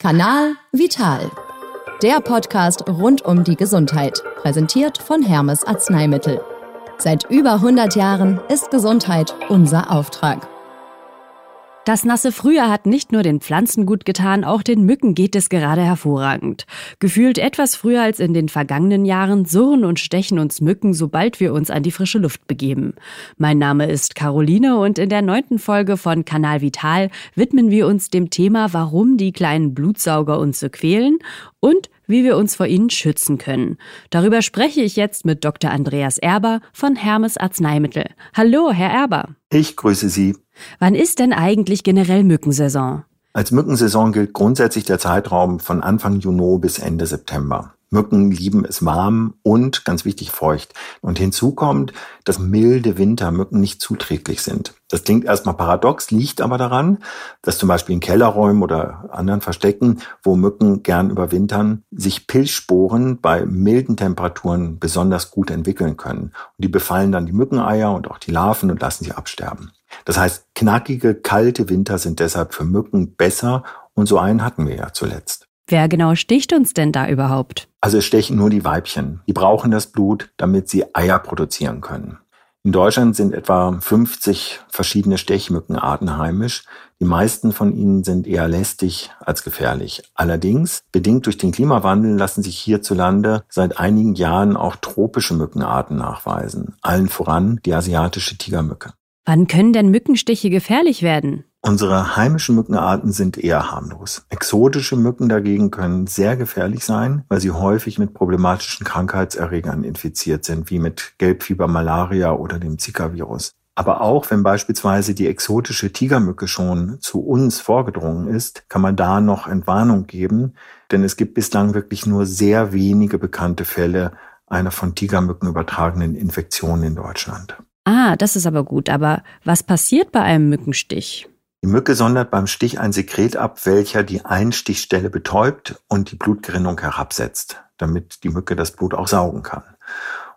Kanal Vital. Der Podcast rund um die Gesundheit, präsentiert von Hermes Arzneimittel. Seit über 100 Jahren ist Gesundheit unser Auftrag. Das nasse Frühjahr hat nicht nur den Pflanzen gut getan, auch den Mücken geht es gerade hervorragend. Gefühlt etwas früher als in den vergangenen Jahren surren und stechen uns Mücken, sobald wir uns an die frische Luft begeben. Mein Name ist Caroline und in der neunten Folge von Kanal Vital widmen wir uns dem Thema, warum die kleinen Blutsauger uns so quälen und wie wir uns vor ihnen schützen können. Darüber spreche ich jetzt mit Dr. Andreas Erber von Hermes Arzneimittel. Hallo, Herr Erber. Ich grüße Sie. Wann ist denn eigentlich generell Mückensaison? Als Mückensaison gilt grundsätzlich der Zeitraum von Anfang Juni bis Ende September. Mücken lieben es warm und, ganz wichtig, feucht. Und hinzu kommt, dass milde Wintermücken nicht zuträglich sind. Das klingt erstmal paradox, liegt aber daran, dass zum Beispiel in Kellerräumen oder anderen Verstecken, wo Mücken gern überwintern, sich Pilzsporen bei milden Temperaturen besonders gut entwickeln können. Und die befallen dann die Mückeneier und auch die Larven und lassen sie absterben. Das heißt, knackige, kalte Winter sind deshalb für Mücken besser und so einen hatten wir ja zuletzt. Wer genau sticht uns denn da überhaupt? Also es stechen nur die Weibchen. Die brauchen das Blut, damit sie Eier produzieren können. In Deutschland sind etwa 50 verschiedene Stechmückenarten heimisch. Die meisten von ihnen sind eher lästig als gefährlich. Allerdings, bedingt durch den Klimawandel, lassen sich hierzulande seit einigen Jahren auch tropische Mückenarten nachweisen. Allen voran die asiatische Tigermücke. Wann können denn Mückenstiche gefährlich werden? Unsere heimischen Mückenarten sind eher harmlos. Exotische Mücken dagegen können sehr gefährlich sein, weil sie häufig mit problematischen Krankheitserregern infiziert sind, wie mit Gelbfieber, Malaria oder dem Zika-Virus. Aber auch wenn beispielsweise die exotische Tigermücke schon zu uns vorgedrungen ist, kann man da noch Entwarnung geben, denn es gibt bislang wirklich nur sehr wenige bekannte Fälle einer von Tigermücken übertragenen Infektion in Deutschland. Ah, das ist aber gut. Aber was passiert bei einem Mückenstich? Die Mücke sondert beim Stich ein Sekret ab, welcher die Einstichstelle betäubt und die Blutgerinnung herabsetzt, damit die Mücke das Blut auch saugen kann.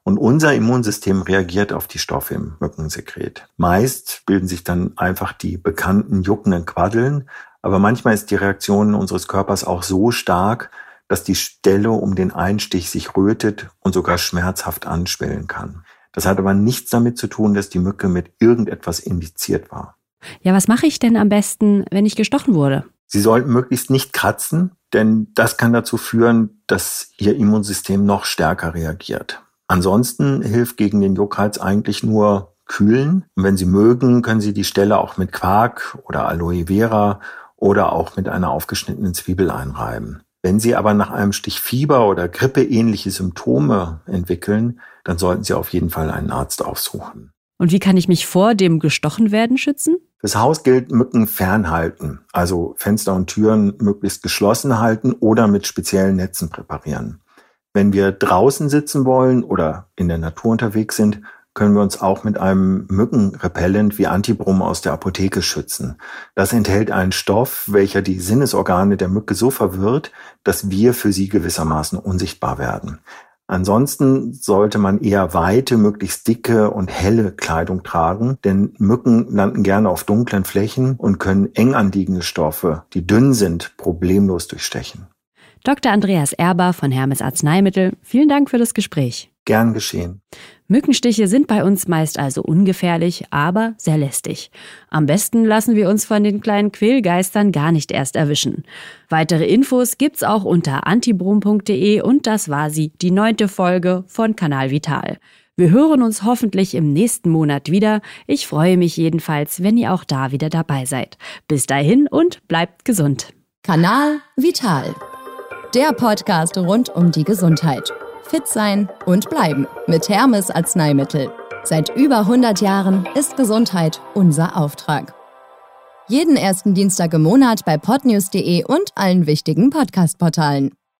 Und unser Immunsystem reagiert auf die Stoffe im Mückensekret. Meist bilden sich dann einfach die bekannten juckenden Quaddeln, aber manchmal ist die Reaktion unseres Körpers auch so stark, dass die Stelle um den Einstich sich rötet und sogar schmerzhaft anschwellen kann. Das hat aber nichts damit zu tun, dass die Mücke mit irgendetwas indiziert war. Ja, was mache ich denn am besten, wenn ich gestochen wurde? Sie sollten möglichst nicht kratzen, denn das kann dazu führen, dass Ihr Immunsystem noch stärker reagiert. Ansonsten hilft gegen den Juckreiz eigentlich nur kühlen. Und wenn Sie mögen, können Sie die Stelle auch mit Quark oder Aloe Vera oder auch mit einer aufgeschnittenen Zwiebel einreiben. Wenn Sie aber nach einem Stich Fieber oder Grippe ähnliche Symptome entwickeln, dann sollten Sie auf jeden Fall einen Arzt aufsuchen. Und wie kann ich mich vor dem gestochen werden schützen? Fürs Haus gilt Mücken fernhalten, also Fenster und Türen möglichst geschlossen halten oder mit speziellen Netzen präparieren. Wenn wir draußen sitzen wollen oder in der Natur unterwegs sind, können wir uns auch mit einem Mückenrepellent wie Antibrum aus der Apotheke schützen. Das enthält einen Stoff, welcher die Sinnesorgane der Mücke so verwirrt, dass wir für sie gewissermaßen unsichtbar werden. Ansonsten sollte man eher weite, möglichst dicke und helle Kleidung tragen, denn Mücken landen gerne auf dunklen Flächen und können eng anliegende Stoffe, die dünn sind, problemlos durchstechen. Dr. Andreas Erber von Hermes Arzneimittel, vielen Dank für das Gespräch. Gern geschehen. Mückenstiche sind bei uns meist also ungefährlich, aber sehr lästig. Am besten lassen wir uns von den kleinen Quälgeistern gar nicht erst erwischen. Weitere Infos gibt's auch unter antibrum.de und das war sie, die neunte Folge von Kanal Vital. Wir hören uns hoffentlich im nächsten Monat wieder. Ich freue mich jedenfalls, wenn ihr auch da wieder dabei seid. Bis dahin und bleibt gesund. Kanal Vital. Der Podcast rund um die Gesundheit fit sein und bleiben mit Hermes Arzneimittel. Seit über 100 Jahren ist Gesundheit unser Auftrag. Jeden ersten Dienstag im Monat bei podnews.de und allen wichtigen Podcast-Portalen.